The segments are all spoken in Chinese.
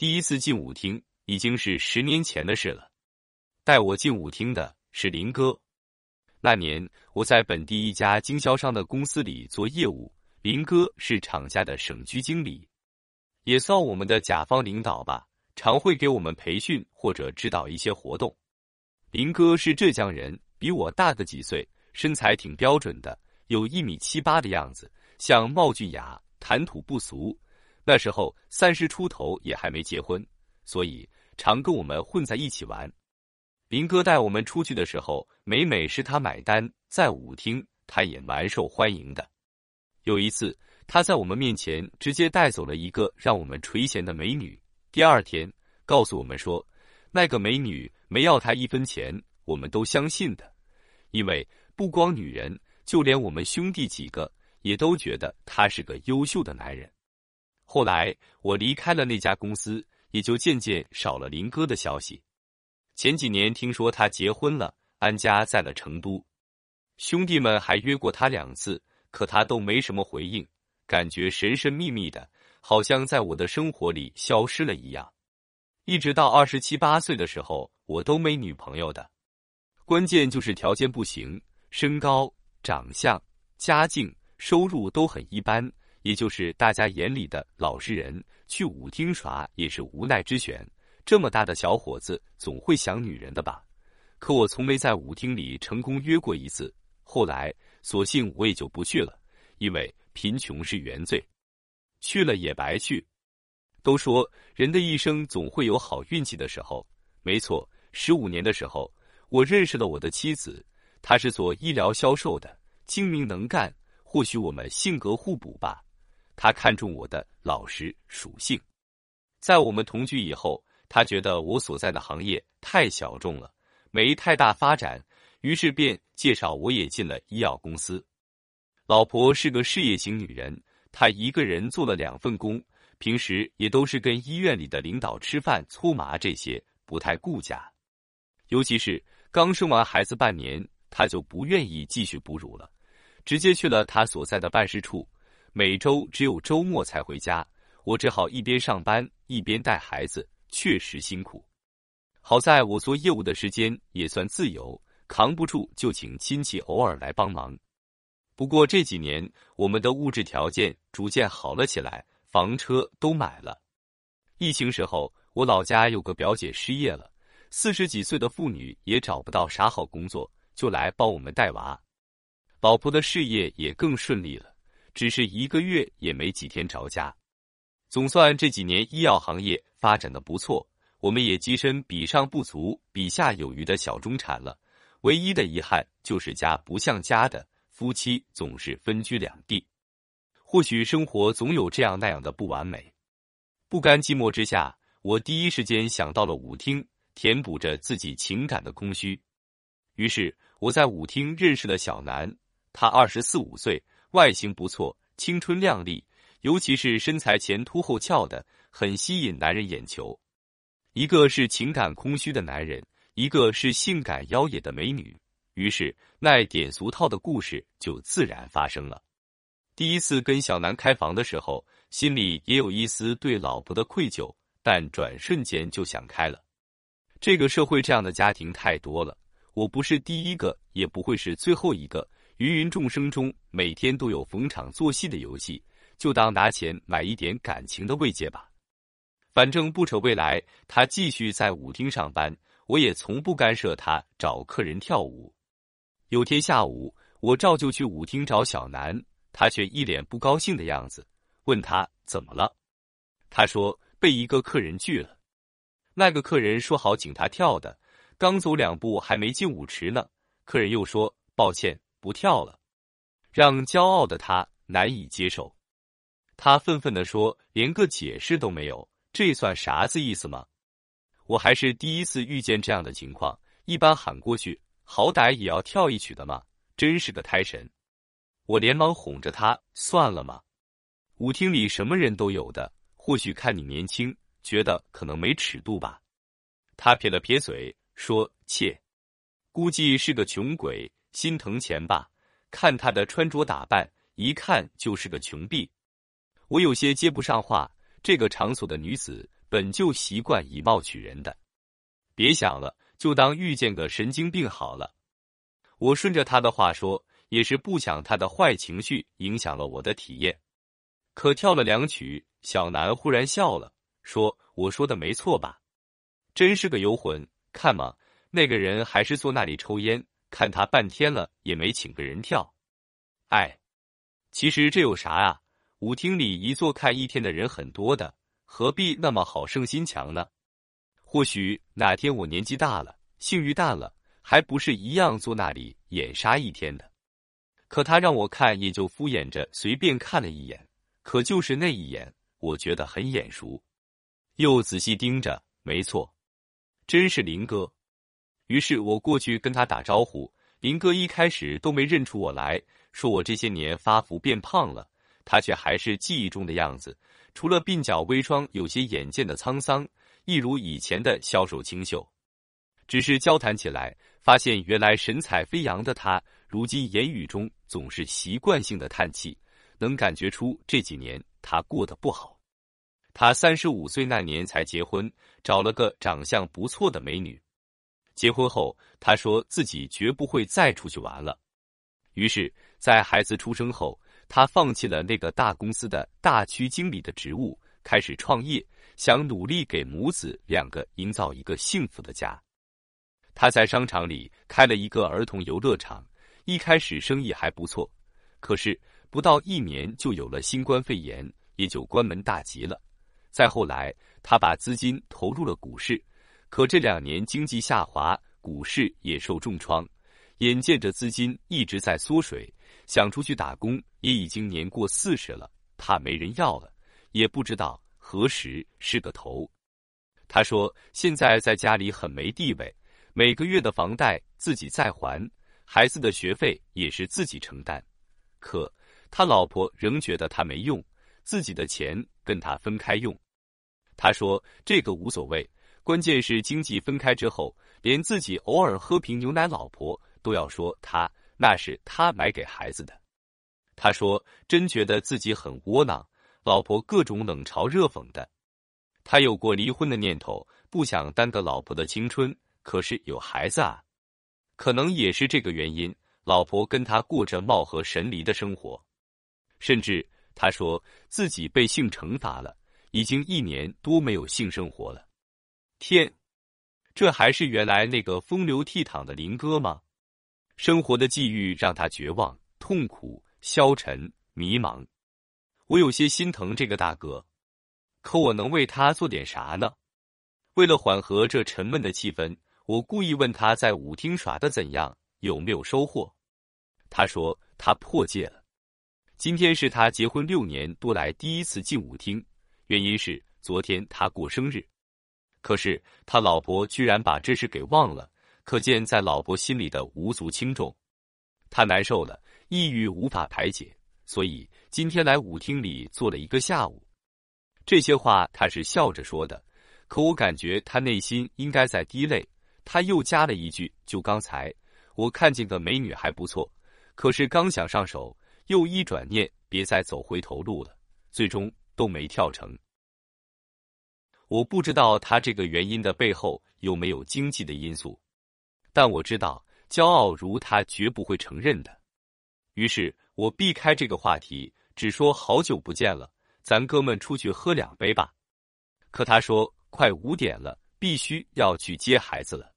第一次进舞厅已经是十年前的事了。带我进舞厅的是林哥。那年我在本地一家经销商的公司里做业务，林哥是厂家的省区经理，也算我们的甲方领导吧，常会给我们培训或者指导一些活动。林哥是浙江人，比我大个几岁，身材挺标准的，有一米七八的样子，像貌俊雅，谈吐不俗。那时候三十出头，也还没结婚，所以常跟我们混在一起玩。林哥带我们出去的时候，每每是他买单，在舞厅他也蛮受欢迎的。有一次，他在我们面前直接带走了一个让我们垂涎的美女。第二天，告诉我们说，那个美女没要他一分钱，我们都相信的，因为不光女人，就连我们兄弟几个也都觉得他是个优秀的男人。后来我离开了那家公司，也就渐渐少了林哥的消息。前几年听说他结婚了，安家在了成都，兄弟们还约过他两次，可他都没什么回应，感觉神神秘秘的，好像在我的生活里消失了一样。一直到二十七八岁的时候，我都没女朋友的，关键就是条件不行，身高、长相、家境、收入都很一般，也就是大家眼里的老实人，去舞厅耍也是无奈之选。这么大的小伙子，总会想女人的吧？可我从没在舞厅里成功约过一次。后来，索性我也就不去了，因为贫穷是原罪，去了也白去。都说人的一生总会有好运气的时候，没错。十五年的时候，我认识了我的妻子，她是做医疗销售的，精明能干。或许我们性格互补吧，他看中我的老实属性。在我们同居以后。他觉得我所在的行业太小众了，没太大发展，于是便介绍我也进了医药公司。老婆是个事业型女人，她一个人做了两份工，平时也都是跟医院里的领导吃饭搓麻这些，不太顾家。尤其是刚生完孩子半年，她就不愿意继续哺乳了，直接去了她所在的办事处，每周只有周末才回家。我只好一边上班一边带孩子。确实辛苦，好在我做业务的时间也算自由，扛不住就请亲戚偶尔来帮忙。不过这几年我们的物质条件逐渐好了起来，房车都买了。疫情时候，我老家有个表姐失业了，四十几岁的妇女也找不到啥好工作，就来帮我们带娃。老婆的事业也更顺利了，只是一个月也没几天着家。总算这几年医药行业发展的不错，我们也跻身比上不足、比下有余的小中产了。唯一的遗憾就是家不像家的夫妻总是分居两地。或许生活总有这样那样的不完美。不甘寂寞之下，我第一时间想到了舞厅，填补着自己情感的空虚。于是我在舞厅认识了小南，他二十四五岁，外形不错，青春靓丽。尤其是身材前凸后翘的，很吸引男人眼球。一个是情感空虚的男人，一个是性感妖冶的美女。于是那点俗套的故事就自然发生了。第一次跟小南开房的时候，心里也有一丝对老婆的愧疚，但转瞬间就想开了。这个社会这样的家庭太多了，我不是第一个，也不会是最后一个。芸芸众生中，每天都有逢场作戏的游戏。就当拿钱买一点感情的慰藉吧，反正不扯未来，他继续在舞厅上班，我也从不干涉他找客人跳舞。有天下午，我照旧去舞厅找小南，他却一脸不高兴的样子，问他怎么了，他说被一个客人拒了。那个客人说好请他跳的，刚走两步还没进舞池呢，客人又说抱歉不跳了，让骄傲的他难以接受。他愤愤地说：“连个解释都没有，这算啥子意思吗？我还是第一次遇见这样的情况。一般喊过去，好歹也要跳一曲的嘛，真是个胎神。”我连忙哄着他：“算了嘛，舞厅里什么人都有的，或许看你年轻，觉得可能没尺度吧。”他撇了撇嘴说：“切，估计是个穷鬼，心疼钱吧？看他的穿着打扮，一看就是个穷逼。”我有些接不上话，这个场所的女子本就习惯以貌取人的，别想了，就当遇见个神经病好了。我顺着他的话说，也是不想他的坏情绪影响了我的体验。可跳了两曲，小南忽然笑了，说：“我说的没错吧？真是个游魂，看嘛，那个人还是坐那里抽烟，看他半天了也没请个人跳。哎，其实这有啥啊？舞厅里一坐看一天的人很多的，何必那么好胜心强呢？或许哪天我年纪大了，性欲淡了。”还不是一样坐那里眼杀一天的，可他让我看，也就敷衍着随便看了一眼。可就是那一眼，我觉得很眼熟，又仔细盯着，没错，真是林哥。于是我过去跟他打招呼，林哥一开始都没认出我来，说我这些年发福变胖了，他却还是记忆中的样子，除了鬓角微霜有些眼见的沧桑，一如以前的消瘦清秀。只是交谈起来，发现原来神采飞扬的他，如今言语中总是习惯性的叹气，能感觉出这几年他过得不好。他三十五岁那年才结婚，找了个长相不错的美女。结婚后，他说自己绝不会再出去玩了。于是，在孩子出生后，他放弃了那个大公司的大区经理的职务，开始创业，想努力给母子两个营造一个幸福的家。他在商场里开了一个儿童游乐场，一开始生意还不错，可是不到一年就有了新冠肺炎，也就关门大吉了。再后来，他把资金投入了股市，可这两年经济下滑，股市也受重创，眼见着资金一直在缩水，想出去打工也已经年过四十了，怕没人要了，也不知道何时是个头。他说：“现在在家里很没地位。”每个月的房贷自己在还，孩子的学费也是自己承担，可他老婆仍觉得他没用，自己的钱跟他分开用。他说这个无所谓，关键是经济分开之后，连自己偶尔喝瓶牛奶，老婆都要说他那是他买给孩子的。他说真觉得自己很窝囊，老婆各种冷嘲热讽的。他有过离婚的念头，不想耽搁老婆的青春。可是有孩子啊，可能也是这个原因，老婆跟他过着貌合神离的生活，甚至他说自己被性惩罚了，已经一年多没有性生活了。天，这还是原来那个风流倜傥的林哥吗？生活的际遇让他绝望、痛苦、消沉、迷茫。我有些心疼这个大哥，可我能为他做点啥呢？为了缓和这沉闷的气氛。我故意问他在舞厅耍的怎样，有没有收获？他说他破戒了。今天是他结婚六年多来第一次进舞厅，原因是昨天他过生日。可是他老婆居然把这事给忘了，可见在老婆心里的无足轻重。他难受了，抑郁无法排解，所以今天来舞厅里坐了一个下午。这些话他是笑着说的，可我感觉他内心应该在滴泪。他又加了一句：“就刚才，我看见个美女还不错，可是刚想上手，又一转念，别再走回头路了，最终都没跳成。”我不知道他这个原因的背后有没有经济的因素，但我知道骄傲如他绝不会承认的。于是我避开这个话题，只说：“好久不见了，咱哥们出去喝两杯吧。”可他说：“快五点了，必须要去接孩子了。”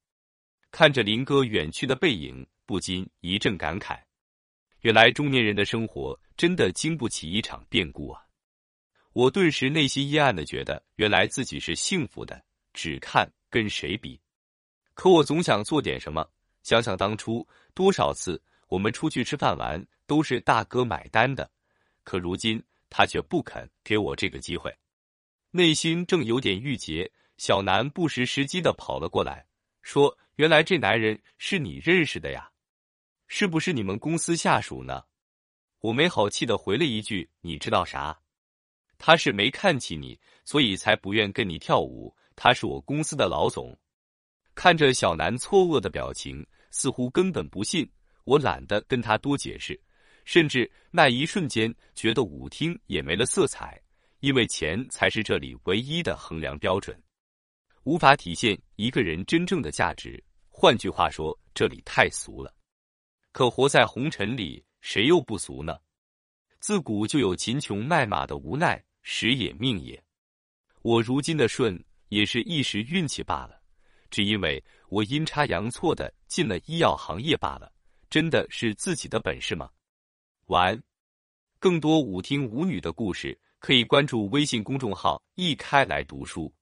看着林哥远去的背影，不禁一阵感慨：原来中年人的生活真的经不起一场变故啊！我顿时内心阴暗的觉得，原来自己是幸福的，只看跟谁比。可我总想做点什么，想想当初多少次我们出去吃饭玩都是大哥买单的，可如今他却不肯给我这个机会，内心正有点郁结。小南不时时机的跑了过来，说。原来这男人是你认识的呀？是不是你们公司下属呢？我没好气的回了一句：“你知道啥？他是没看起你，所以才不愿跟你跳舞。他是我公司的老总。”看着小南错愕的表情，似乎根本不信。我懒得跟他多解释，甚至那一瞬间觉得舞厅也没了色彩，因为钱才是这里唯一的衡量标准，无法体现一个人真正的价值。换句话说，这里太俗了。可活在红尘里，谁又不俗呢？自古就有秦琼卖马的无奈，时也命也。我如今的顺，也是一时运气罢了。只因为我阴差阳错的进了医药行业罢了。真的是自己的本事吗？完。更多舞厅舞女的故事，可以关注微信公众号“一开来读书”。